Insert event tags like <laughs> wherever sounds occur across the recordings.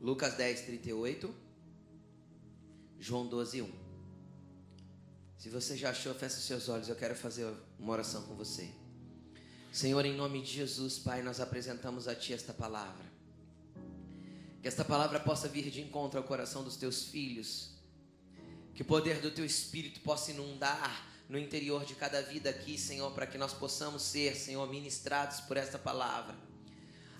Lucas 10, 38. João 12, 1. Se você já achou, feche os seus olhos. Eu quero fazer uma oração com você. Senhor, em nome de Jesus, Pai, nós apresentamos a Ti esta palavra. Que esta palavra possa vir de encontro ao coração dos Teus filhos. Que o poder do Teu Espírito possa inundar no interior de cada vida aqui, Senhor, para que nós possamos ser, Senhor, ministrados por esta palavra,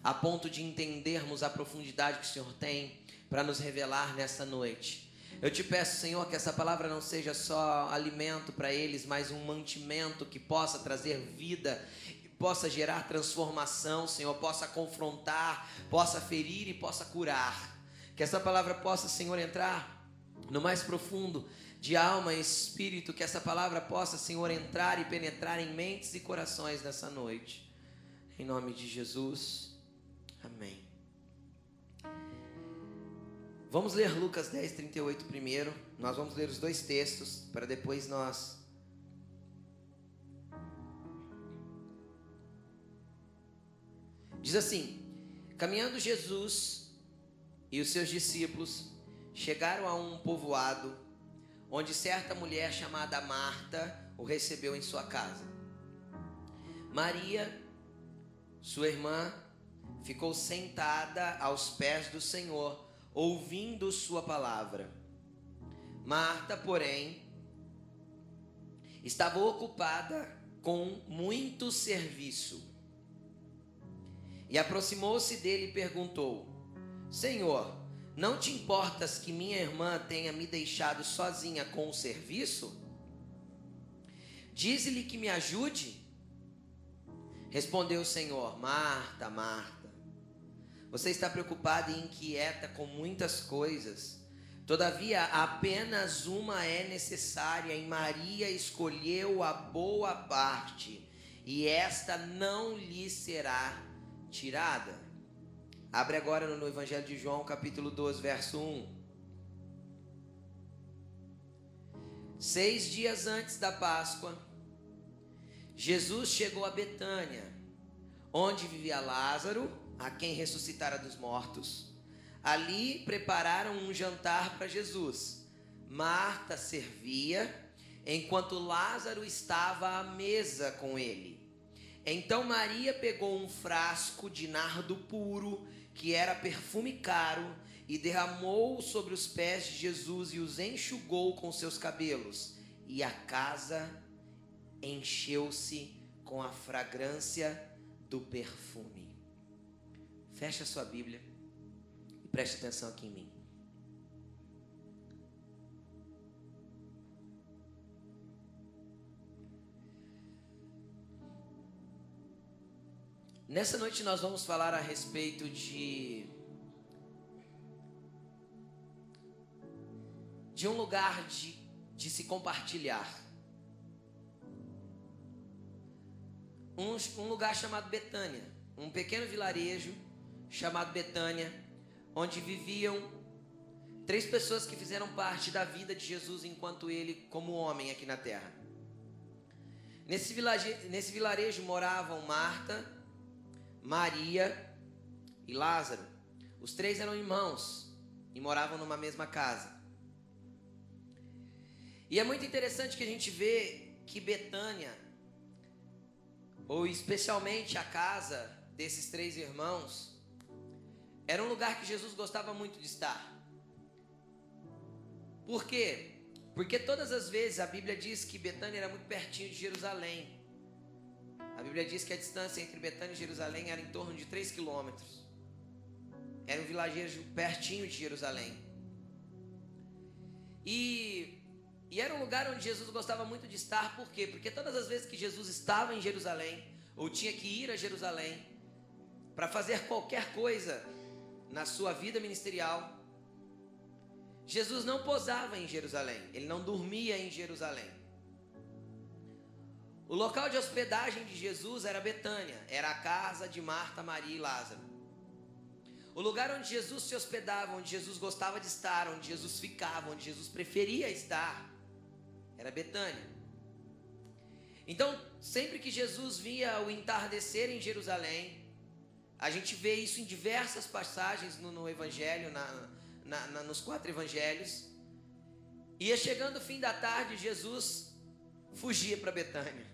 a ponto de entendermos a profundidade que o Senhor tem para nos revelar nesta noite. Eu te peço, Senhor, que essa palavra não seja só alimento para eles, mas um mantimento que possa trazer vida, possa gerar transformação, Senhor, possa confrontar, possa ferir e possa curar. Que essa palavra possa, Senhor, entrar no mais profundo de alma e espírito, que essa palavra possa, Senhor, entrar e penetrar em mentes e corações nessa noite. Em nome de Jesus. Amém. Vamos ler Lucas 10, 38 primeiro. Nós vamos ler os dois textos para depois nós. Diz assim: Caminhando Jesus e os seus discípulos chegaram a um povoado onde certa mulher chamada Marta o recebeu em sua casa. Maria, sua irmã, ficou sentada aos pés do Senhor, ouvindo sua palavra. Marta, porém, estava ocupada com muito serviço. E aproximou-se dele e perguntou: Senhor, não te importas que minha irmã tenha me deixado sozinha com o serviço? Dize-lhe que me ajude. Respondeu o Senhor: Marta, Marta, você está preocupada e inquieta com muitas coisas. Todavia, apenas uma é necessária, e Maria escolheu a boa parte, e esta não lhe será tirada. Abre agora no Evangelho de João, capítulo 12, verso 1. Seis dias antes da Páscoa, Jesus chegou a Betânia, onde vivia Lázaro, a quem ressuscitara dos mortos. Ali prepararam um jantar para Jesus. Marta servia, enquanto Lázaro estava à mesa com ele. Então Maria pegou um frasco de nardo puro que era perfume caro, e derramou sobre os pés de Jesus e os enxugou com seus cabelos. E a casa encheu-se com a fragrância do perfume. Feche a sua Bíblia e preste atenção aqui em mim. Nessa noite nós vamos falar a respeito de de um lugar de, de se compartilhar. Um, um lugar chamado Betânia, um pequeno vilarejo chamado Betânia, onde viviam três pessoas que fizeram parte da vida de Jesus enquanto ele como homem aqui na terra. Nesse nesse vilarejo moravam Marta, Maria e Lázaro. Os três eram irmãos e moravam numa mesma casa. E é muito interessante que a gente vê que Betânia, ou especialmente a casa desses três irmãos, era um lugar que Jesus gostava muito de estar. Por quê? Porque todas as vezes a Bíblia diz que Betânia era muito pertinho de Jerusalém. A Bíblia diz que a distância entre Betânia e Jerusalém era em torno de 3 quilômetros. Era um vilarejo pertinho de Jerusalém. E, e era um lugar onde Jesus gostava muito de estar, por quê? Porque todas as vezes que Jesus estava em Jerusalém, ou tinha que ir a Jerusalém, para fazer qualquer coisa na sua vida ministerial, Jesus não posava em Jerusalém, ele não dormia em Jerusalém. O local de hospedagem de Jesus era Betânia, era a casa de Marta, Maria e Lázaro. O lugar onde Jesus se hospedava, onde Jesus gostava de estar, onde Jesus ficava, onde Jesus preferia estar, era Betânia. Então, sempre que Jesus via o entardecer em Jerusalém, A gente vê isso em diversas passagens no, no Evangelho, na, na, na, nos quatro Evangelhos. Ia chegando o fim da tarde, Jesus fugia para Betânia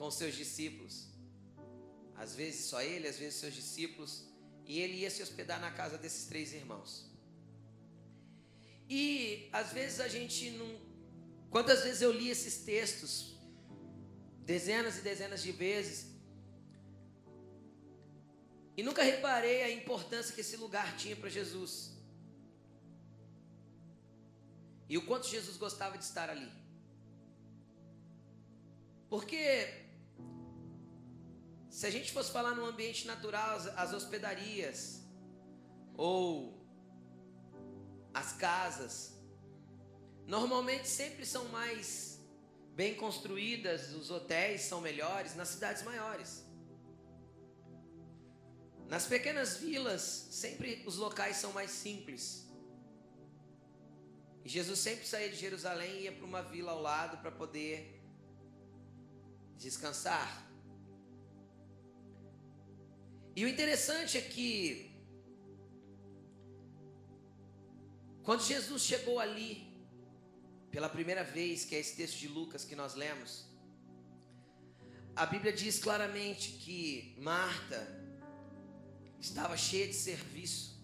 com seus discípulos. Às vezes só ele, às vezes seus discípulos. E ele ia se hospedar na casa desses três irmãos. E às vezes a gente não. Quantas vezes eu li esses textos? Dezenas e dezenas de vezes. E nunca reparei a importância que esse lugar tinha para Jesus. E o quanto Jesus gostava de estar ali. Porque se a gente fosse falar no ambiente natural, as, as hospedarias ou as casas, normalmente sempre são mais bem construídas, os hotéis são melhores nas cidades maiores. Nas pequenas vilas, sempre os locais são mais simples. E Jesus sempre saía de Jerusalém e ia para uma vila ao lado para poder descansar. E o interessante é que quando Jesus chegou ali pela primeira vez, que é esse texto de Lucas que nós lemos, a Bíblia diz claramente que Marta estava cheia de serviço.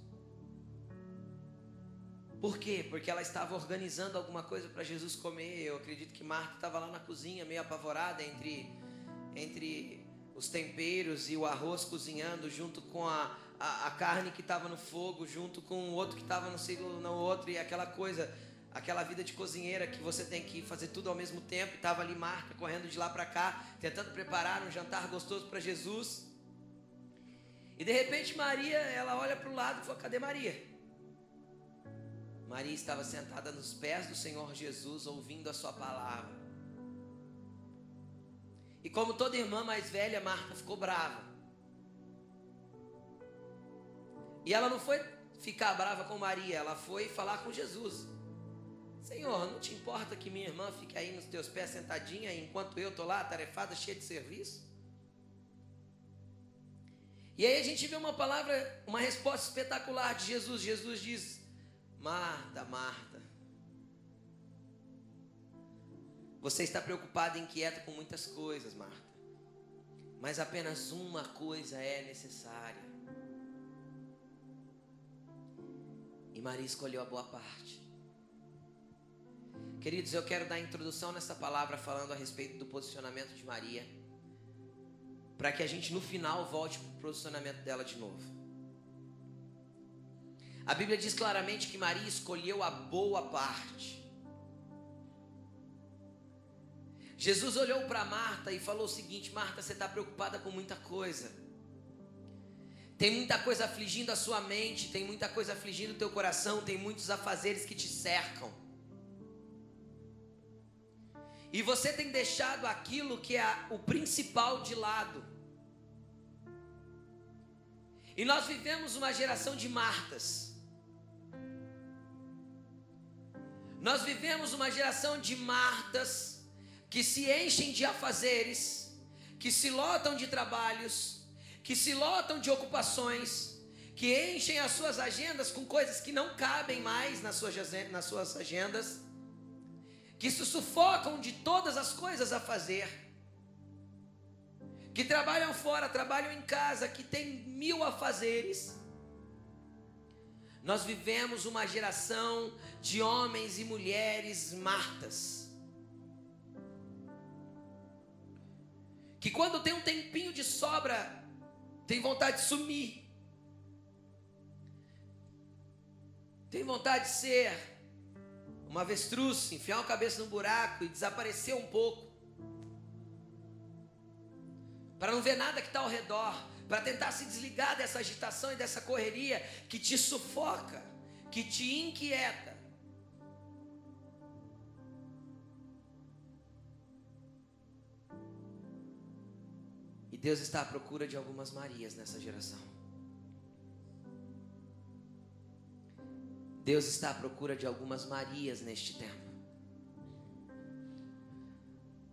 Por quê? Porque ela estava organizando alguma coisa para Jesus comer. Eu acredito que Marta estava lá na cozinha, meio apavorada entre, entre os temperos e o arroz cozinhando, junto com a, a, a carne que estava no fogo, junto com o outro que estava no, no outro, e aquela coisa, aquela vida de cozinheira que você tem que fazer tudo ao mesmo tempo. Estava ali Marta correndo de lá para cá, tentando preparar um jantar gostoso para Jesus. E de repente Maria, ela olha para o lado e fala: Cadê Maria? Maria estava sentada nos pés do Senhor Jesus, ouvindo a sua palavra. E como toda irmã mais velha, Marta ficou brava. E ela não foi ficar brava com Maria, ela foi falar com Jesus. Senhor, não te importa que minha irmã fique aí nos teus pés sentadinha enquanto eu estou lá, tarefada, cheia de serviço? E aí a gente vê uma palavra, uma resposta espetacular de Jesus. Jesus diz: Marta, Marta, você está preocupada e inquieta com muitas coisas, Marta, mas apenas uma coisa é necessária. E Maria escolheu a boa parte. Queridos, eu quero dar introdução nessa palavra falando a respeito do posicionamento de Maria para que a gente no final volte para o posicionamento dela de novo. A Bíblia diz claramente que Maria escolheu a boa parte. Jesus olhou para Marta e falou o seguinte: Marta, você está preocupada com muita coisa. Tem muita coisa afligindo a sua mente, tem muita coisa afligindo o teu coração, tem muitos afazeres que te cercam. E você tem deixado aquilo que é o principal de lado. E nós vivemos uma geração de Martas. Nós vivemos uma geração de Martas que se enchem de afazeres, que se lotam de trabalhos, que se lotam de ocupações, que enchem as suas agendas com coisas que não cabem mais nas suas, nas suas agendas que se sufocam de todas as coisas a fazer, que trabalham fora, trabalham em casa, que tem mil afazeres. Nós vivemos uma geração de homens e mulheres martas. Que quando tem um tempinho de sobra, tem vontade de sumir. Tem vontade de ser uma avestruz, enfiar uma cabeça no buraco e desaparecer um pouco. Para não ver nada que está ao redor, para tentar se desligar dessa agitação e dessa correria que te sufoca, que te inquieta. E Deus está à procura de algumas Marias nessa geração. Deus está à procura de algumas Marias neste tempo.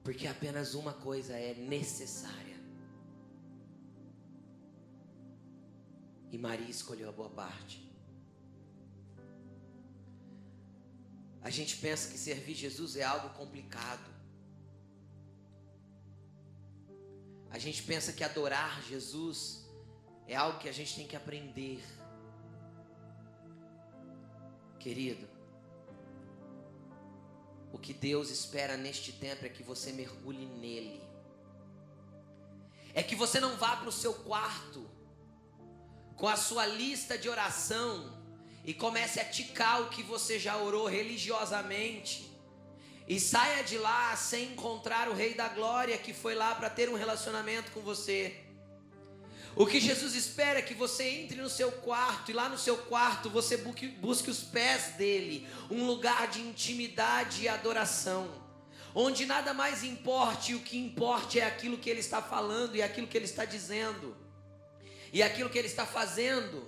Porque apenas uma coisa é necessária. E Maria escolheu a boa parte. A gente pensa que servir Jesus é algo complicado. A gente pensa que adorar Jesus é algo que a gente tem que aprender. Querido, o que Deus espera neste tempo é que você mergulhe nele. É que você não vá para o seu quarto com a sua lista de oração e comece a ticar o que você já orou religiosamente. E saia de lá sem encontrar o Rei da Glória que foi lá para ter um relacionamento com você. O que Jesus espera é que você entre no seu quarto e lá no seu quarto você busque, busque os pés dele, um lugar de intimidade e adoração, onde nada mais importe, o que importe é aquilo que ele está falando e aquilo que ele está dizendo e aquilo que ele está fazendo.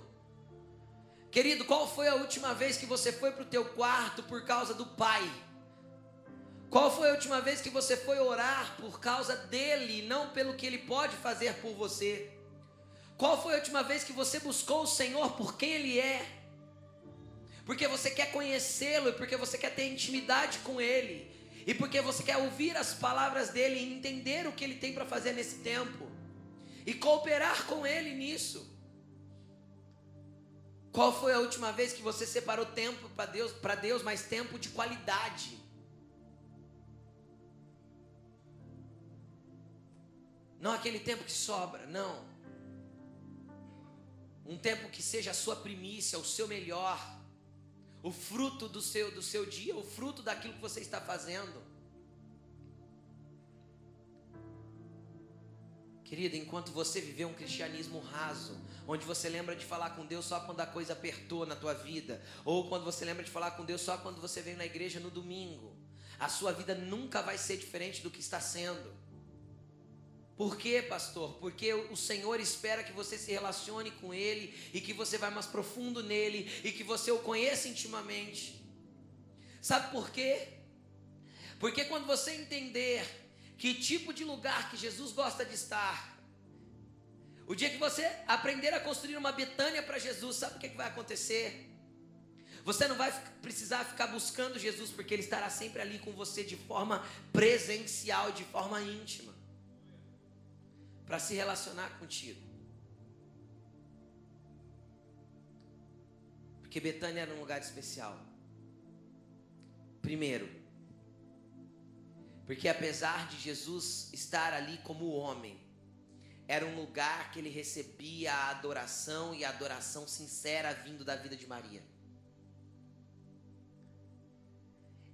Querido, qual foi a última vez que você foi para o teu quarto por causa do Pai? Qual foi a última vez que você foi orar por causa dele, não pelo que ele pode fazer por você? Qual foi a última vez que você buscou o Senhor por quem ele é? Porque você quer conhecê-lo e porque você quer ter intimidade com ele. E porque você quer ouvir as palavras dele e entender o que ele tem para fazer nesse tempo. E cooperar com ele nisso. Qual foi a última vez que você separou tempo para Deus, para Deus, mas tempo de qualidade? Não aquele tempo que sobra, não. Um tempo que seja a sua primícia, o seu melhor, o fruto do seu do seu dia, o fruto daquilo que você está fazendo. Querida, enquanto você viver um cristianismo raso, onde você lembra de falar com Deus só quando a coisa apertou na tua vida, ou quando você lembra de falar com Deus só quando você vem na igreja no domingo, a sua vida nunca vai ser diferente do que está sendo. Por quê, pastor? Porque o Senhor espera que você se relacione com Ele e que você vá mais profundo nele e que você o conheça intimamente. Sabe por quê? Porque quando você entender que tipo de lugar que Jesus gosta de estar. O dia que você aprender a construir uma Betânia para Jesus, sabe o que, que vai acontecer? Você não vai precisar ficar buscando Jesus, porque Ele estará sempre ali com você de forma presencial, de forma íntima, para se relacionar contigo. Porque Betânia era um lugar especial. Primeiro, porque apesar de Jesus estar ali como homem, era um lugar que ele recebia a adoração e a adoração sincera vindo da vida de Maria.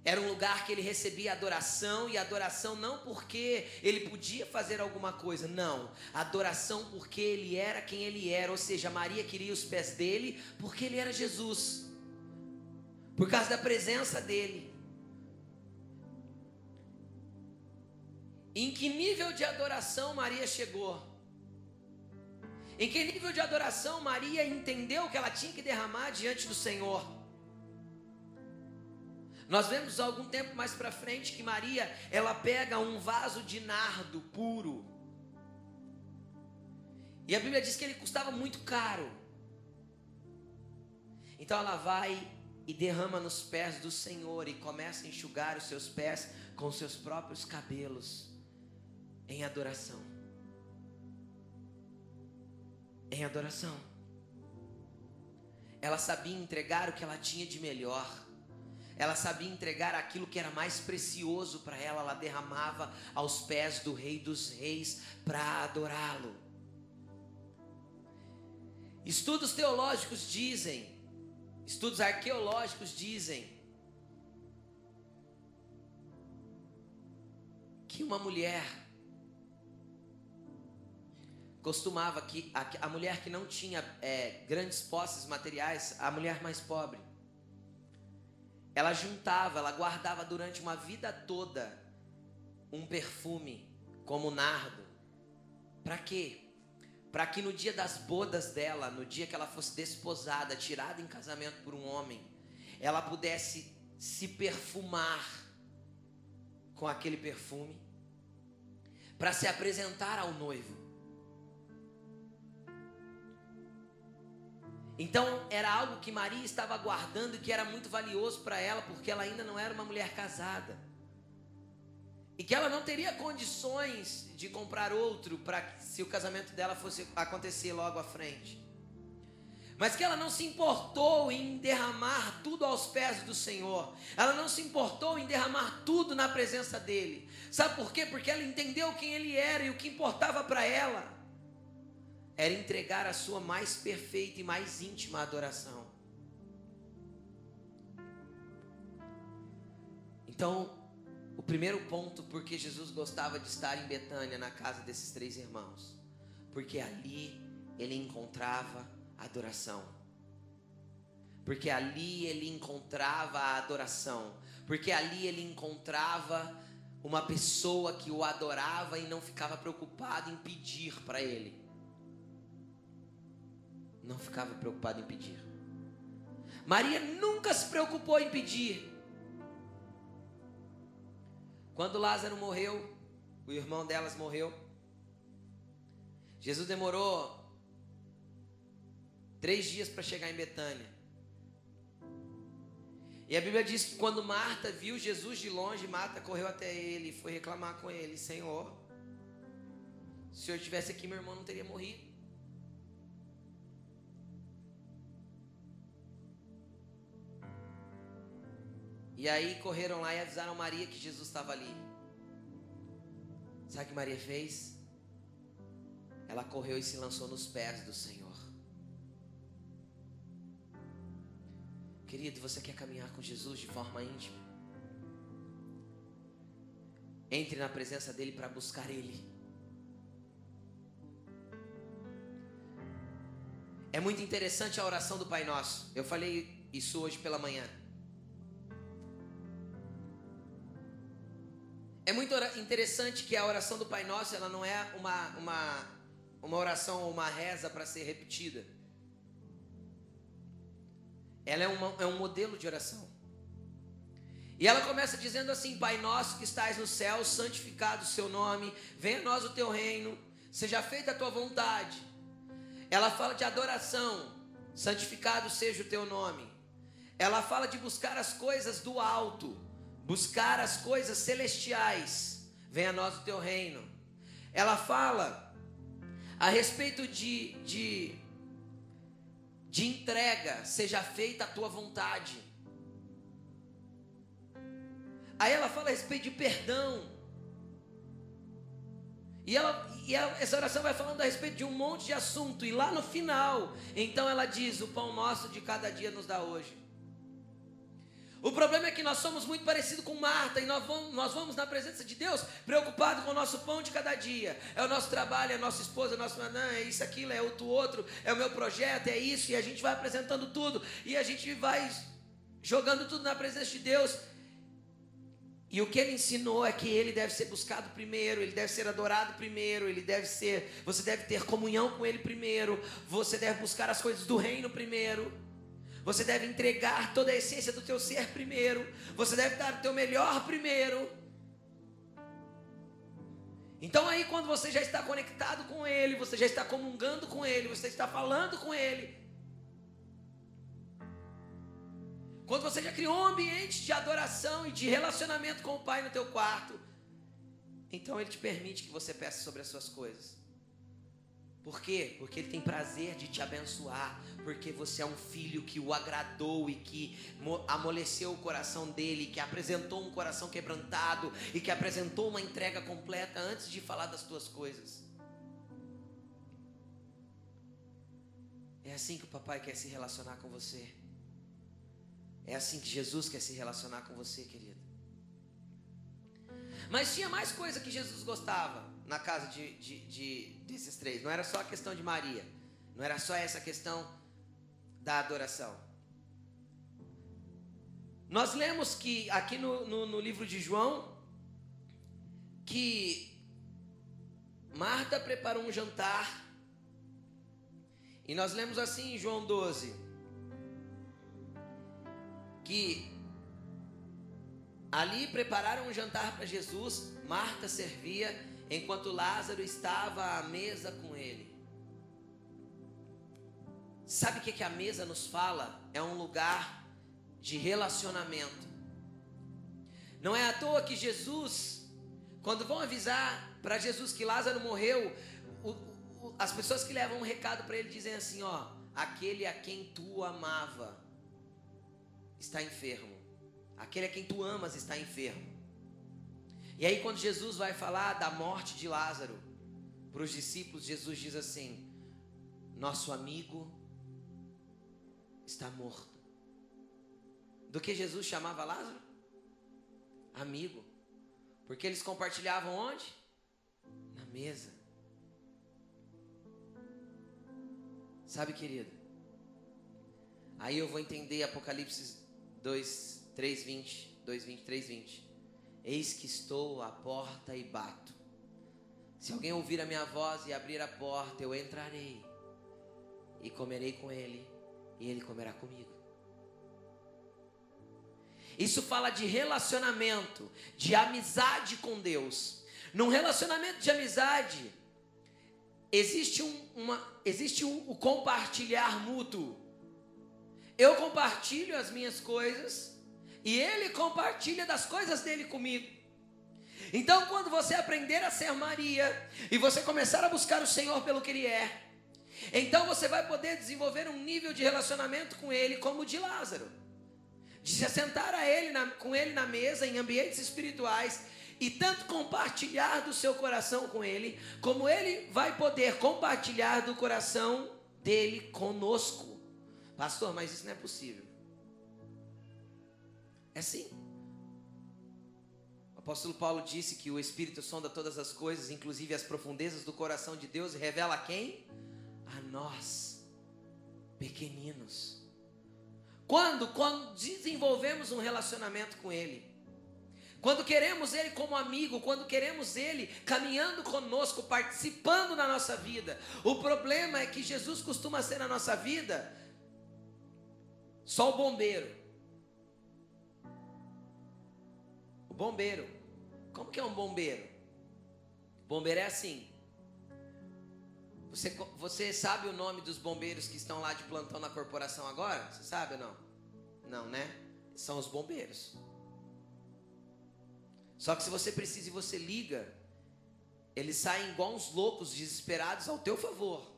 Era um lugar que ele recebia adoração e adoração não porque ele podia fazer alguma coisa, não. Adoração porque ele era quem ele era, ou seja, Maria queria os pés dele porque ele era Jesus. Por causa da presença dele. Em que nível de adoração Maria chegou? Em que nível de adoração Maria entendeu que ela tinha que derramar diante do Senhor? Nós vemos algum tempo mais para frente que Maria, ela pega um vaso de nardo puro. E a Bíblia diz que ele custava muito caro. Então ela vai e derrama nos pés do Senhor e começa a enxugar os seus pés com seus próprios cabelos em adoração. Em adoração. Ela sabia entregar o que ela tinha de melhor. Ela sabia entregar aquilo que era mais precioso para ela. Ela derramava aos pés do Rei dos Reis para adorá-lo. Estudos teológicos dizem, estudos arqueológicos dizem, que uma mulher costumava que a, a mulher que não tinha é, grandes posses materiais, a mulher mais pobre, ela juntava, ela guardava durante uma vida toda um perfume como nardo. Para quê? Para que no dia das bodas dela, no dia que ela fosse desposada, tirada em casamento por um homem, ela pudesse se perfumar com aquele perfume para se apresentar ao noivo. Então era algo que Maria estava guardando e que era muito valioso para ela, porque ela ainda não era uma mulher casada. E que ela não teria condições de comprar outro para se o casamento dela fosse acontecer logo à frente. Mas que ela não se importou em derramar tudo aos pés do Senhor. Ela não se importou em derramar tudo na presença dele. Sabe por quê? Porque ela entendeu quem ele era e o que importava para ela era entregar a sua mais perfeita e mais íntima adoração. Então, o primeiro ponto porque Jesus gostava de estar em Betânia, na casa desses três irmãos, porque ali ele encontrava adoração. Porque ali ele encontrava a adoração, porque ali ele encontrava uma pessoa que o adorava e não ficava preocupado em pedir para ele. Não ficava preocupado em pedir. Maria nunca se preocupou em pedir. Quando Lázaro morreu, o irmão delas morreu. Jesus demorou três dias para chegar em Betânia. E a Bíblia diz que quando Marta viu Jesus de longe, Marta correu até ele e foi reclamar com ele: Senhor, se senhor estivesse aqui, meu irmão não teria morrido. E aí correram lá e avisaram Maria que Jesus estava ali. Sabe o que Maria fez? Ela correu e se lançou nos pés do Senhor. Querido, você quer caminhar com Jesus de forma íntima? Entre na presença dele para buscar ele. É muito interessante a oração do Pai Nosso. Eu falei isso hoje pela manhã. É muito interessante que a oração do Pai Nosso ela não é uma, uma, uma oração ou uma reza para ser repetida. Ela é, uma, é um modelo de oração. E ela começa dizendo assim: Pai nosso que estás no céu, santificado o seu nome, venha a nós o teu reino, seja feita a tua vontade. Ela fala de adoração, santificado seja o teu nome. Ela fala de buscar as coisas do alto buscar as coisas celestiais, venha a nós o teu reino. Ela fala a respeito de, de, de entrega, seja feita a tua vontade. Aí ela fala a respeito de perdão. E, ela, e ela, essa oração vai falando a respeito de um monte de assunto. E lá no final, então ela diz: O pão nosso de cada dia nos dá hoje. O problema é que nós somos muito parecidos com Marta e nós vamos, nós vamos na presença de Deus preocupados com o nosso pão de cada dia. É o nosso trabalho, é a nossa esposa, é nosso não, é isso, aquilo, é outro, outro, é o meu projeto, é isso, e a gente vai apresentando tudo, e a gente vai jogando tudo na presença de Deus. E o que ele ensinou é que ele deve ser buscado primeiro, ele deve ser adorado primeiro, ele deve ser, você deve ter comunhão com ele primeiro, você deve buscar as coisas do reino primeiro. Você deve entregar toda a essência do teu ser primeiro. Você deve dar o teu melhor primeiro. Então aí quando você já está conectado com ele, você já está comungando com ele, você está falando com ele. Quando você já criou um ambiente de adoração e de relacionamento com o Pai no teu quarto, então ele te permite que você peça sobre as suas coisas. Por quê? Porque ele tem prazer de te abençoar, porque você é um filho que o agradou e que amoleceu o coração dele, que apresentou um coração quebrantado e que apresentou uma entrega completa antes de falar das tuas coisas. É assim que o papai quer se relacionar com você. É assim que Jesus quer se relacionar com você, querido. Mas tinha mais coisa que Jesus gostava na casa de, de, de, desses três. Não era só a questão de Maria. Não era só essa questão da adoração. Nós lemos que aqui no, no, no livro de João que Marta preparou um jantar. E nós lemos assim em João 12 que ali prepararam um jantar para Jesus, Marta servia enquanto Lázaro estava à mesa com ele. Sabe o que, que a mesa nos fala? É um lugar de relacionamento. Não é à toa que Jesus, quando vão avisar para Jesus que Lázaro morreu, o, o, as pessoas que levam um recado para ele dizem assim: ó, aquele a quem tu amava está enfermo, aquele a quem tu amas está enfermo. E aí, quando Jesus vai falar da morte de Lázaro para os discípulos, Jesus diz assim: Nosso amigo está morto. Do que Jesus chamava Lázaro? amigo. Porque eles compartilhavam onde? Na mesa. Sabe, querido? Aí eu vou entender Apocalipse 2, 3, 20. 2, 20, 3, 20. Eis que estou à porta e bato. Se alguém ouvir a minha voz e abrir a porta, eu entrarei e comerei com ele, e ele comerá comigo. Isso fala de relacionamento, de amizade com Deus. Num relacionamento de amizade, existe um, uma, existe um, o compartilhar mútuo. Eu compartilho as minhas coisas e ele compartilha das coisas dele comigo. Então, quando você aprender a ser Maria e você começar a buscar o Senhor pelo que Ele é, então você vai poder desenvolver um nível de relacionamento com Ele como o de Lázaro de se assentar a ele na, com ele na mesa em ambientes espirituais e tanto compartilhar do seu coração com ele, como ele vai poder compartilhar do coração dele conosco. Pastor, mas isso não é possível. É sim. O apóstolo Paulo disse que o Espírito sonda todas as coisas, inclusive as profundezas do coração de Deus, e revela a quem? A nós, pequeninos. Quando? Quando desenvolvemos um relacionamento com Ele. Quando queremos Ele como amigo, quando queremos Ele caminhando conosco, participando na nossa vida. O problema é que Jesus costuma ser na nossa vida só o bombeiro. Bombeiro. Como que é um bombeiro? Bombeiro é assim. Você, você sabe o nome dos bombeiros que estão lá de plantão na corporação agora? Você sabe ou não? Não, né? São os bombeiros. Só que se você precisa e você liga, eles saem igual uns loucos, desesperados ao teu favor.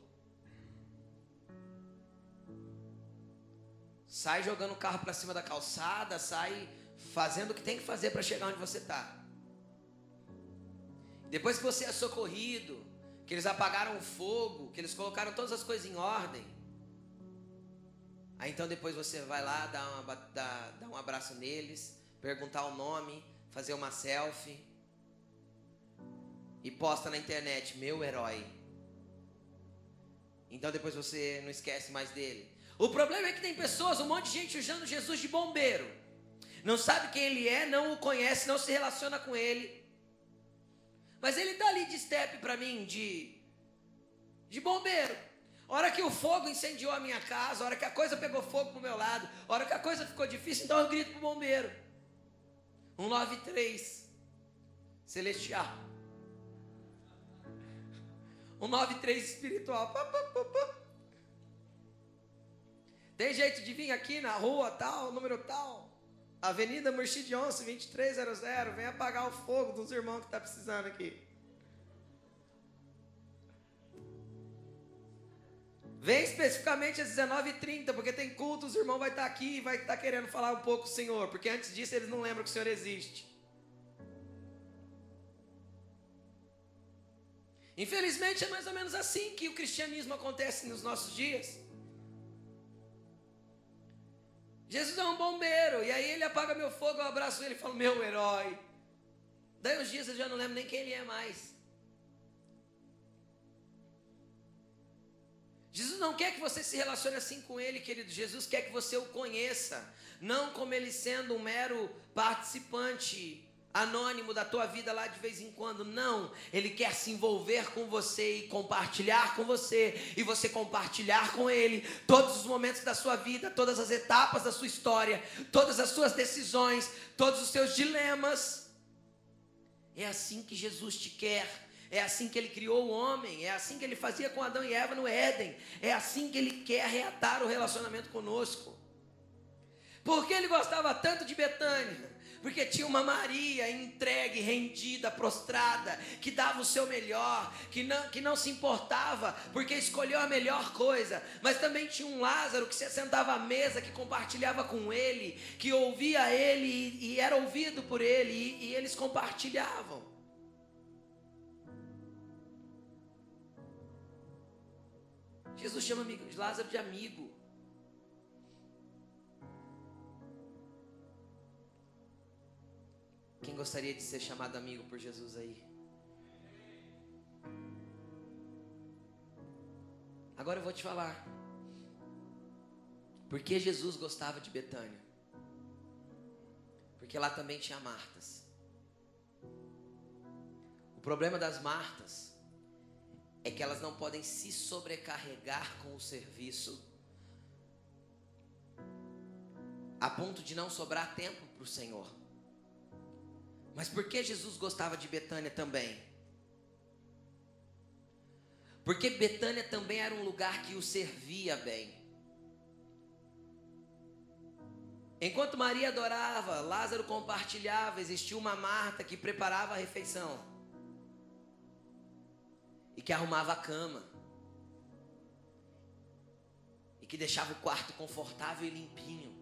Sai jogando o carro para cima da calçada, sai fazendo o que tem que fazer para chegar onde você está. Depois que você é socorrido, que eles apagaram o fogo, que eles colocaram todas as coisas em ordem. Aí então depois você vai lá, dá, uma, dá, dá um abraço neles, perguntar o nome, fazer uma selfie e posta na internet, meu herói. Então depois você não esquece mais dele. O problema é que tem pessoas, um monte de gente usando Jesus de bombeiro. Não sabe quem ele é, não o conhece, não se relaciona com ele. Mas ele está ali de step para mim, de, de bombeiro. Hora que o fogo incendiou a minha casa, hora que a coisa pegou fogo pro meu lado, hora que a coisa ficou difícil, então eu grito pro bombeiro. 193 celestial. 193 espiritual. Tem jeito de vir aqui na rua tal, número tal. Avenida Murchid 11, 2300. Vem apagar o fogo dos irmãos que tá precisando aqui. Vem especificamente às 19h30, porque tem culto, os irmãos vai estar aqui e vai estar querendo falar um pouco com o Senhor, porque antes disso eles não lembram que o Senhor existe. Infelizmente é mais ou menos assim que o cristianismo acontece nos nossos dias. Jesus é um bombeiro, e aí ele apaga meu fogo, eu abraço ele e falo, meu herói. Daí uns dias eu já não lembro nem quem ele é mais. Jesus não quer que você se relacione assim com Ele, querido. Jesus quer que você o conheça, não como Ele sendo um mero participante anônimo da tua vida lá de vez em quando. Não, Ele quer se envolver com você e compartilhar com você, e você compartilhar com Ele todos os momentos da sua vida, todas as etapas da sua história, todas as suas decisões, todos os seus dilemas. É assim que Jesus te quer É assim que ele criou o homem, é assim que ele fazia com Adão e Eva no Éden. É assim que ele quer reatar o relacionamento conosco. Por que ele gostava tanto de Betânia? Porque tinha uma Maria entregue, rendida, prostrada, que dava o seu melhor, que não, que não se importava, porque escolheu a melhor coisa. Mas também tinha um Lázaro que se sentava à mesa, que compartilhava com ele, que ouvia ele e, e era ouvido por ele, e, e eles compartilhavam. Jesus chama Lázaro de amigo. Quem gostaria de ser chamado amigo por Jesus aí? Agora eu vou te falar. Por que Jesus gostava de Betânia? Porque lá também tinha Martas. O problema das Martas é que elas não podem se sobrecarregar com o serviço a ponto de não sobrar tempo para o Senhor. Mas por que Jesus gostava de Betânia também? Porque Betânia também era um lugar que o servia bem. Enquanto Maria adorava, Lázaro compartilhava, existia uma Marta que preparava a refeição e que arrumava a cama e que deixava o quarto confortável e limpinho.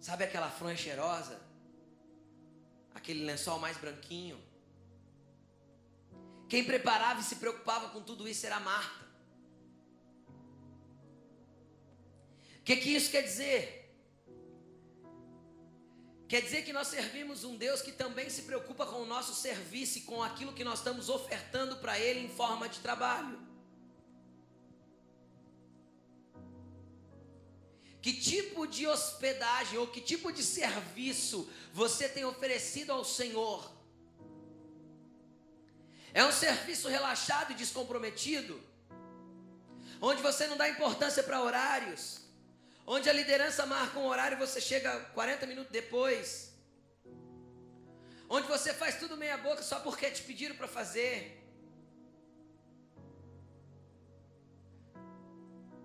Sabe aquela fronha cheirosa? Aquele lençol mais branquinho. Quem preparava e se preocupava com tudo isso era Marta. O que, que isso quer dizer? Quer dizer que nós servimos um Deus que também se preocupa com o nosso serviço e com aquilo que nós estamos ofertando para Ele em forma de trabalho. Que tipo de hospedagem ou que tipo de serviço você tem oferecido ao Senhor? É um serviço relaxado e descomprometido? Onde você não dá importância para horários? Onde a liderança marca um horário e você chega 40 minutos depois? Onde você faz tudo meia boca só porque te pediram para fazer?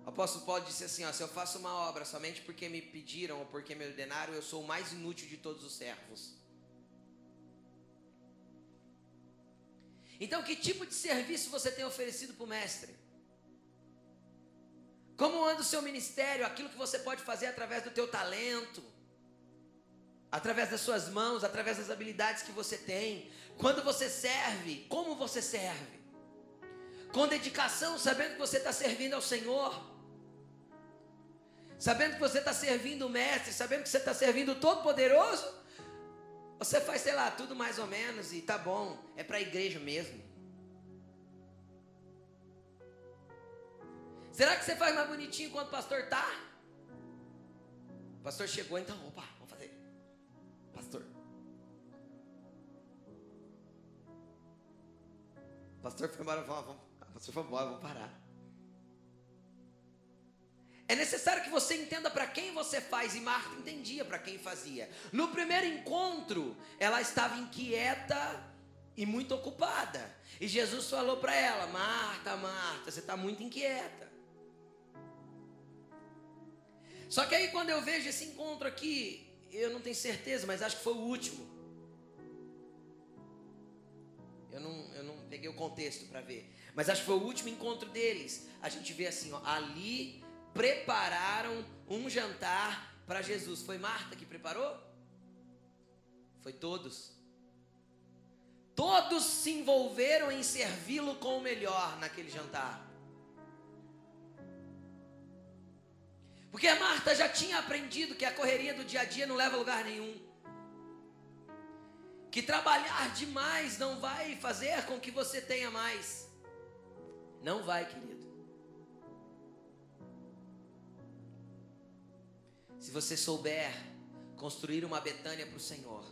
Apóstolo Paulo disse assim: ó, se eu faço uma obra somente porque me pediram ou porque me ordenaram, eu sou o mais inútil de todos os servos. Então, que tipo de serviço você tem oferecido para o mestre? Como anda o seu ministério, aquilo que você pode fazer através do teu talento, através das suas mãos, através das habilidades que você tem. Quando você serve, como você serve? Com dedicação, sabendo que você está servindo ao Senhor sabendo que você está servindo o Mestre, sabendo que você está servindo o Todo-Poderoso, você faz, sei lá, tudo mais ou menos e tá bom, é para a igreja mesmo. Será que você faz mais bonitinho quando o pastor tá? O pastor chegou, então, opa, vamos fazer. Pastor. O pastor foi embora, vamos, vamos, pastor foi embora, vamos parar. É necessário que você entenda para quem você faz, e Marta entendia para quem fazia. No primeiro encontro, ela estava inquieta e muito ocupada. E Jesus falou para ela: Marta, Marta, você está muito inquieta. Só que aí, quando eu vejo esse encontro aqui, eu não tenho certeza, mas acho que foi o último. Eu não, eu não peguei o contexto para ver, mas acho que foi o último encontro deles. A gente vê assim, ó, ali prepararam um jantar para Jesus. Foi Marta que preparou? Foi todos. Todos se envolveram em servi-lo com o melhor naquele jantar. Porque Marta já tinha aprendido que a correria do dia a dia não leva a lugar nenhum. Que trabalhar demais não vai fazer com que você tenha mais. Não vai, querido. Se você souber construir uma Betânia para o Senhor,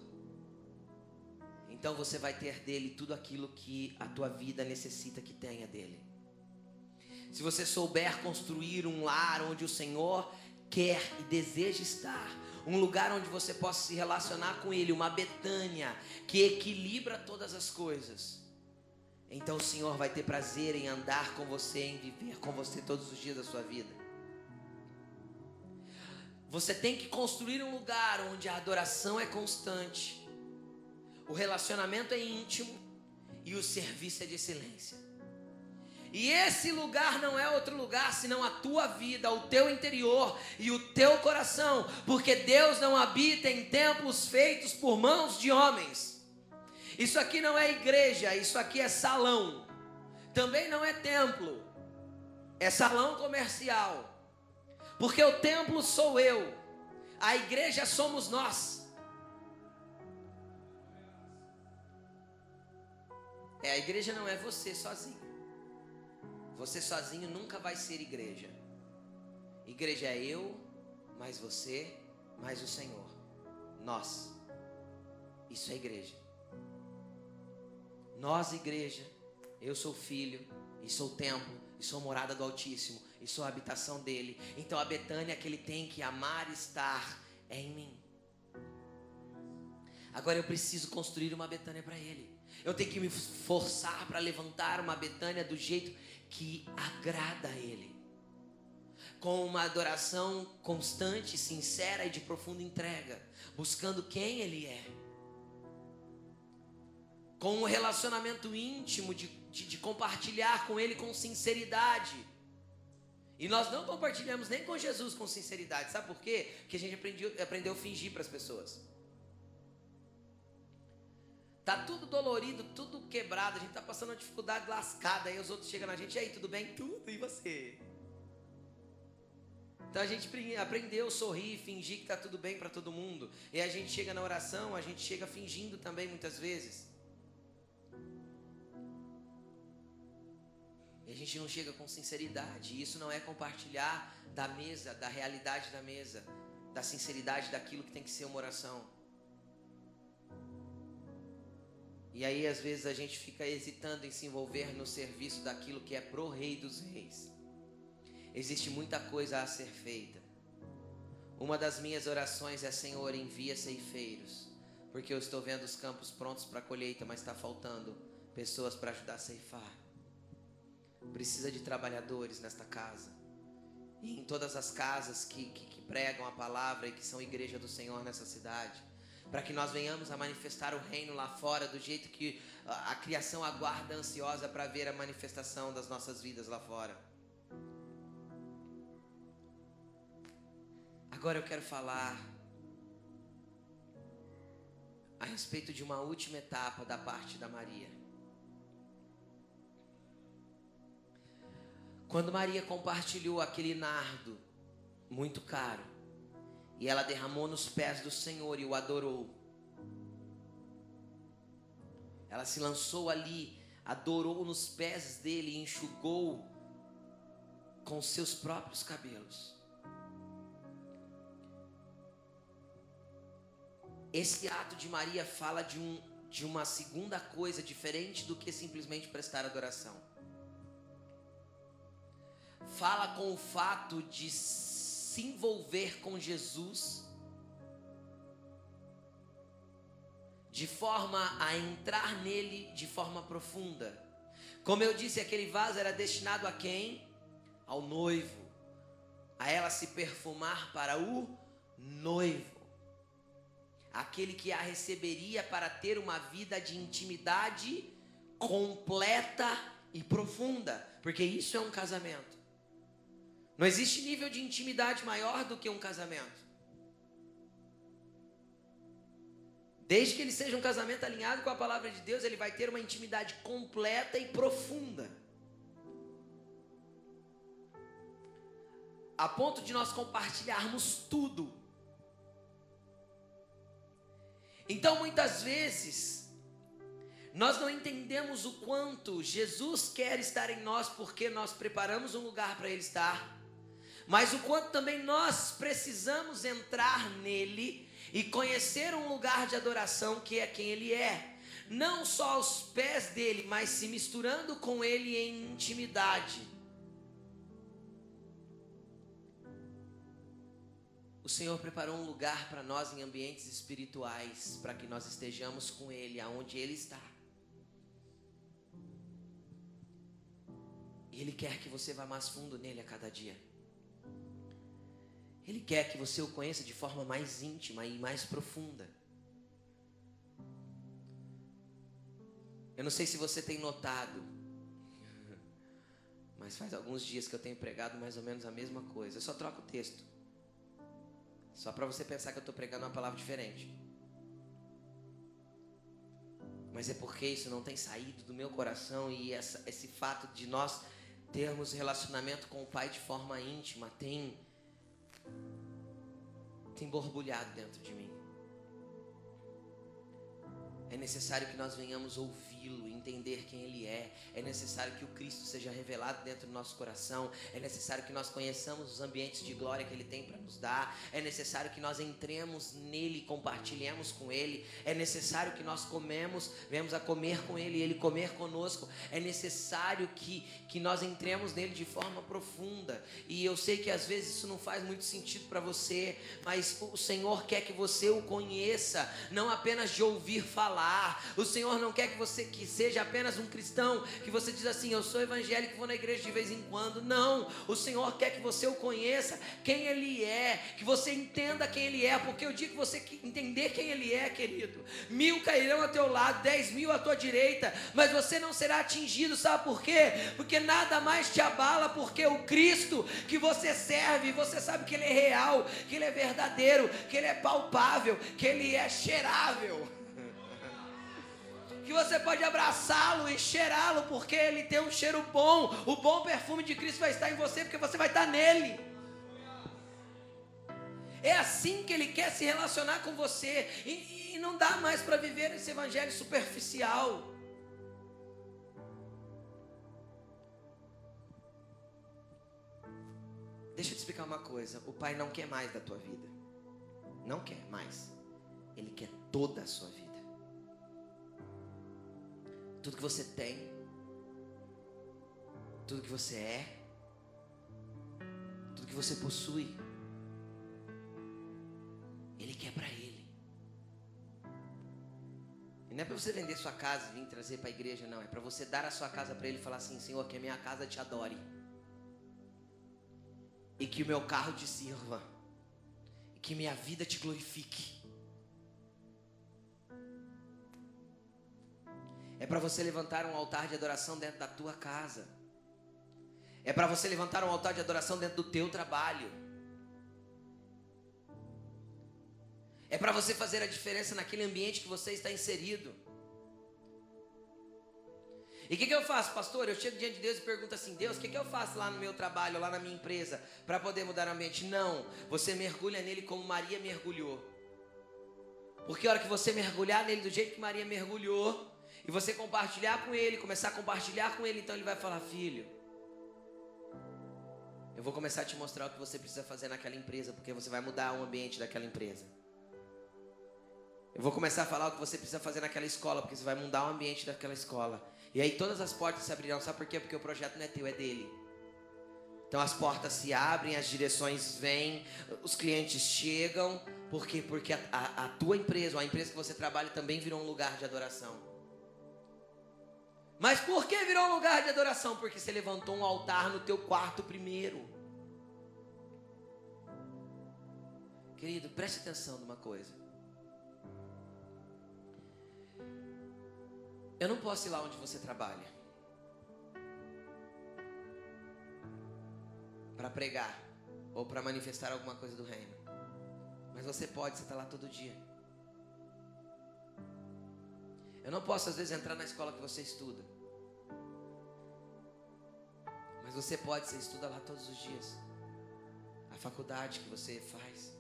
então você vai ter dele tudo aquilo que a tua vida necessita que tenha dele. Se você souber construir um lar onde o Senhor quer e deseja estar, um lugar onde você possa se relacionar com Ele, uma Betânia que equilibra todas as coisas. Então o Senhor vai ter prazer em andar com você, em viver com você todos os dias da sua vida. Você tem que construir um lugar onde a adoração é constante, o relacionamento é íntimo e o serviço é de excelência. E esse lugar não é outro lugar senão a tua vida, o teu interior e o teu coração, porque Deus não habita em templos feitos por mãos de homens. Isso aqui não é igreja, isso aqui é salão. Também não é templo, é salão comercial. Porque o templo sou eu, a igreja somos nós. É, a igreja não é você sozinho. Você sozinho nunca vai ser igreja. Igreja é eu, mais você, mais o Senhor. Nós. Isso é igreja. Nós, igreja, eu sou filho, e sou templo, e sou morada do Altíssimo, e sou a habitação dele. Então a Betânia que ele tem que amar estar é em mim. Agora eu preciso construir uma Betânia para ele. Eu tenho que me forçar para levantar uma Betânia do jeito que agrada a Ele. Com uma adoração constante, sincera e de profunda entrega, buscando quem Ele é. Com um relacionamento íntimo de, de, de compartilhar com Ele com sinceridade. E nós não compartilhamos nem com Jesus com sinceridade, sabe por quê? Porque a gente aprendeu, aprendeu a fingir para as pessoas. Tá tudo dolorido, tudo quebrado, a gente tá passando uma dificuldade lascada, aí os outros chegam na gente, e aí, tudo bem? Tudo, e você? Então a gente aprendeu a sorrir, fingir que tá tudo bem para todo mundo. E a gente chega na oração, a gente chega fingindo também muitas vezes. E a gente não chega com sinceridade. E isso não é compartilhar da mesa, da realidade da mesa, da sinceridade daquilo que tem que ser uma oração. E aí, às vezes, a gente fica hesitando em se envolver no serviço daquilo que é pro Rei dos Reis. Existe muita coisa a ser feita. Uma das minhas orações é: Senhor, envia ceifeiros, porque eu estou vendo os campos prontos para colheita, mas está faltando pessoas para ajudar a ceifar. Precisa de trabalhadores nesta casa. E em todas as casas que, que, que pregam a palavra e que são igreja do Senhor nessa cidade para que nós venhamos a manifestar o reino lá fora do jeito que a, a criação aguarda ansiosa para ver a manifestação das nossas vidas lá fora. Agora eu quero falar a respeito de uma última etapa da parte da Maria. Quando Maria compartilhou aquele nardo muito caro, e ela derramou nos pés do Senhor e o adorou. Ela se lançou ali, adorou nos pés dele e enxugou com seus próprios cabelos. Esse ato de Maria fala de, um, de uma segunda coisa diferente do que simplesmente prestar adoração. Fala com o fato de se envolver com Jesus de forma a entrar nele de forma profunda. Como eu disse, aquele vaso era destinado a quem? Ao noivo. A ela se perfumar para o noivo. Aquele que a receberia para ter uma vida de intimidade completa e profunda, porque isso é um casamento. Não existe nível de intimidade maior do que um casamento. Desde que ele seja um casamento alinhado com a palavra de Deus, ele vai ter uma intimidade completa e profunda. A ponto de nós compartilharmos tudo. Então, muitas vezes, nós não entendemos o quanto Jesus quer estar em nós porque nós preparamos um lugar para Ele estar mas o quanto também nós precisamos entrar nele e conhecer um lugar de adoração que é quem ele é. Não só aos pés dele, mas se misturando com ele em intimidade. Senhor preparou um lugar para nós em ambientes espirituais, para que nós estejamos com Ele aonde Ele está. E Ele quer que você vá mais fundo nele a cada dia. Ele quer que você o conheça de forma mais íntima e mais profunda. Eu não sei se você tem notado, <laughs> mas faz alguns dias que eu tenho pregado mais ou menos a mesma coisa. Eu só troco o texto. Só para você pensar que eu estou pregando uma palavra diferente. Mas é porque isso não tem saído do meu coração e essa, esse fato de nós termos relacionamento com o Pai de forma íntima tem tem borbulhado dentro de mim. É necessário que nós venhamos ouvi-lo, entender quem ele é. É necessário que o Cristo seja revelado dentro do nosso coração. É necessário que nós conheçamos os ambientes de glória que ele tem para nos dar. É necessário que nós entremos nele, compartilhemos com ele. É necessário que nós comemos, venhamos a comer com ele ele comer conosco. É necessário que, que nós entremos nele de forma profunda. E eu sei que às vezes isso não faz muito sentido para você, mas o Senhor quer que você o conheça, não apenas de ouvir falar. O Senhor não quer que você que seja apenas um cristão, que você diz assim, eu sou evangélico, vou na igreja de vez em quando. Não, o Senhor quer que você o conheça, quem ele é, que você entenda quem ele é, porque eu digo que você entender quem ele é, querido. Mil cairão ao teu lado, dez mil à tua direita, mas você não será atingido, sabe por quê? Porque nada mais te abala, porque o Cristo que você serve, você sabe que ele é real, que ele é verdadeiro, que ele é palpável, que ele é cheirável que você pode abraçá-lo e cheirá-lo, porque ele tem um cheiro bom. O bom perfume de Cristo vai estar em você, porque você vai estar nele. É assim que ele quer se relacionar com você. E, e não dá mais para viver esse evangelho superficial. Deixa eu te explicar uma coisa. O Pai não quer mais da tua vida. Não quer mais. Ele quer toda a sua vida tudo que você tem, tudo que você é, tudo que você possui, Ele quer para Ele. E não é para você vender sua casa e vir trazer para a igreja, não. É para você dar a sua casa para Ele e falar assim: Senhor, que a minha casa te adore. E que o meu carro te sirva. E que minha vida te glorifique. É para você levantar um altar de adoração dentro da tua casa. É para você levantar um altar de adoração dentro do teu trabalho. É para você fazer a diferença naquele ambiente que você está inserido. E o que, que, eu faço, pastor? Eu chego diante de Deus e pergunto assim: Deus, o que, que eu faço lá no meu trabalho, lá na minha empresa, para poder mudar o ambiente? Não, você mergulha nele como Maria mergulhou. Porque a hora que você mergulhar nele do jeito que Maria mergulhou, e você compartilhar com ele, começar a compartilhar com ele, então ele vai falar: Filho, eu vou começar a te mostrar o que você precisa fazer naquela empresa, porque você vai mudar o ambiente daquela empresa. Eu vou começar a falar o que você precisa fazer naquela escola, porque você vai mudar o ambiente daquela escola. E aí todas as portas se abrirão. Sabe por quê? Porque o projeto não é teu, é dele. Então as portas se abrem, as direções vêm, os clientes chegam. Por quê? Porque a, a, a tua empresa, ou a empresa que você trabalha, também virou um lugar de adoração. Mas por que virou um lugar de adoração? Porque você levantou um altar no teu quarto primeiro. Querido, preste atenção numa coisa. Eu não posso ir lá onde você trabalha para pregar ou para manifestar alguma coisa do reino. Mas você pode, você está lá todo dia. Eu não posso, às vezes, entrar na escola que você estuda. Mas você pode, você estuda lá todos os dias. A faculdade que você faz.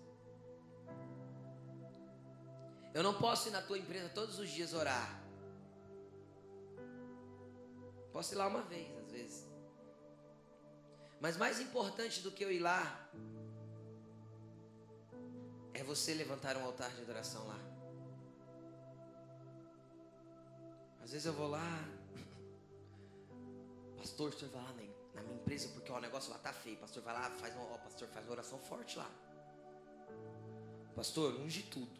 Eu não posso ir na tua empresa todos os dias orar. Posso ir lá uma vez, às vezes. Mas mais importante do que eu ir lá é você levantar um altar de adoração lá. Às vezes eu vou lá, <laughs> pastor, o senhor vai lá na, minha empresa porque ó, o negócio lá tá feio. Pastor vai lá, faz uma, ó, pastor faz uma oração forte lá. Pastor, unge tudo.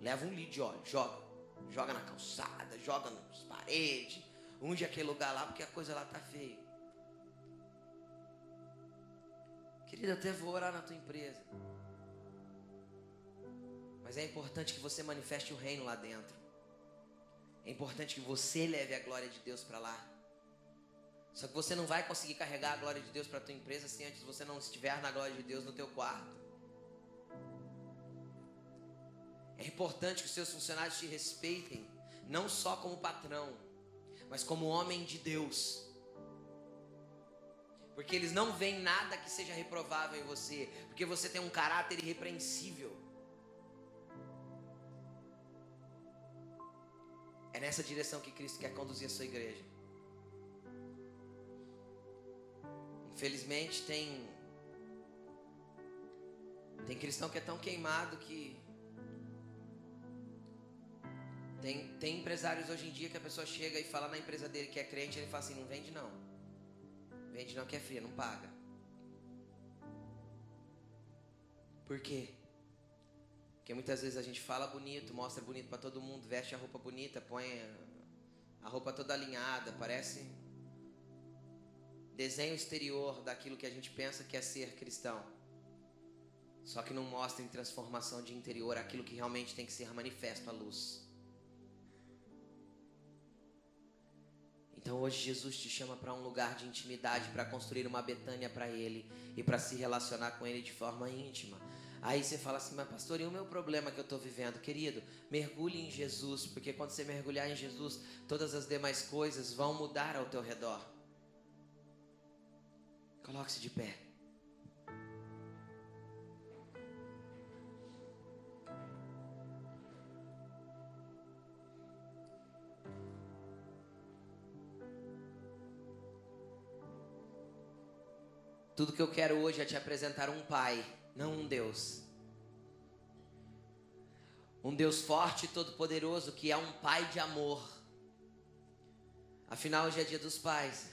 Leva um litro óleo, joga. Joga na calçada, joga nas paredes. Unge aquele lugar lá porque a coisa lá tá feia. Querida, até vou orar na tua empresa. Mas é importante que você manifeste o reino lá dentro. É importante que você leve a glória de Deus para lá. Só que você não vai conseguir carregar a glória de Deus para tua empresa se antes você não estiver na glória de Deus no teu quarto. É importante que os seus funcionários te respeitem, não só como patrão, mas como homem de Deus. Porque eles não veem nada que seja reprovável em você, porque você tem um caráter irrepreensível. É nessa direção que Cristo quer conduzir a sua igreja. Infelizmente tem tem cristão que é tão queimado que tem, tem empresários hoje em dia que a pessoa chega e fala na empresa dele que é crente, ele fala assim, não vende não. Vende não que é fria, não paga. Por quê? Porque muitas vezes a gente fala bonito, mostra bonito para todo mundo, veste a roupa bonita, põe a roupa toda alinhada, parece desenho exterior daquilo que a gente pensa que é ser cristão. Só que não mostra em transformação de interior aquilo que realmente tem que ser manifesto à luz. Então hoje Jesus te chama para um lugar de intimidade, para construir uma Betânia para Ele e para se relacionar com Ele de forma íntima. Aí você fala assim, mas pastor, e o meu problema que eu estou vivendo? Querido, mergulhe em Jesus, porque quando você mergulhar em Jesus, todas as demais coisas vão mudar ao teu redor. Coloque-se de pé. Tudo que eu quero hoje é te apresentar um Pai não um Deus. Um Deus forte e todo-poderoso que é um Pai de amor. Afinal, hoje é dia dos pais.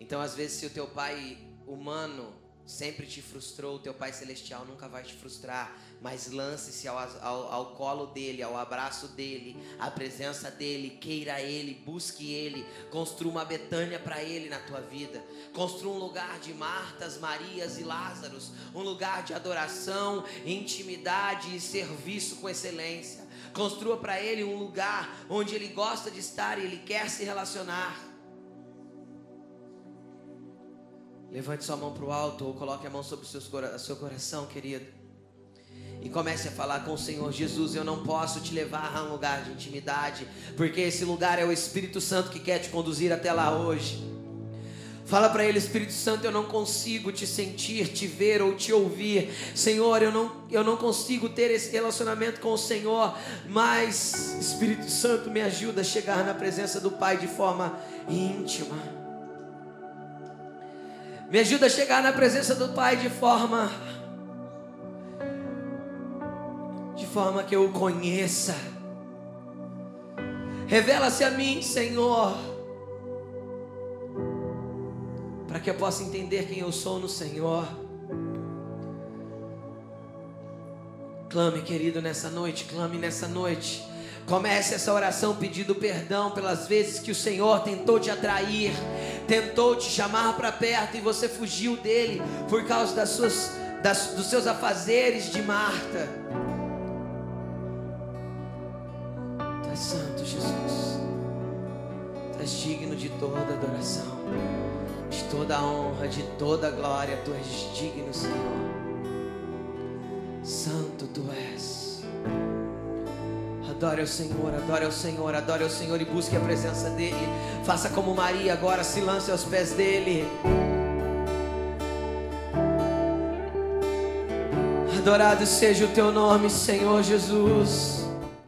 Então, às vezes, se o teu pai humano sempre te frustrou, o teu Pai Celestial nunca vai te frustrar, mas lance-se ao, ao, ao, colo dele, ao abraço dele, à presença dele, queira ele, busque ele, construa uma Betânia para ele na tua vida, construa um lugar de Martas, Marias e Lázaros, um lugar de adoração, intimidade e serviço com excelência. Construa para ele um lugar onde ele gosta de estar e ele quer se relacionar. Levante sua mão para o alto ou coloque a mão sobre o seu coração, querido. E comece a falar com o Senhor Jesus. Eu não posso te levar a um lugar de intimidade, porque esse lugar é o Espírito Santo que quer te conduzir até lá hoje. Fala para ele, Espírito Santo, eu não consigo te sentir, te ver ou te ouvir. Senhor, eu não, eu não consigo ter esse relacionamento com o Senhor, mas Espírito Santo me ajuda a chegar na presença do Pai de forma íntima. Me ajuda a chegar na presença do Pai de forma de forma que eu o conheça. Revela-se a mim, Senhor, para que eu possa entender quem eu sou no Senhor. Clame, querido, nessa noite, clame nessa noite. Comece essa oração pedindo perdão pelas vezes que o Senhor tentou te atrair, tentou te chamar para perto e você fugiu dele por causa das suas, das, dos seus afazeres de Marta. Tu és santo, Jesus. Tu és digno de toda adoração, de toda honra, de toda glória. Tu és digno, Senhor. Santo tu és. Adore ao Senhor, adore ao Senhor, adore ao Senhor e busque a presença dEle. Faça como Maria agora, se lance aos pés dEle. Adorado seja o teu nome, Senhor Jesus.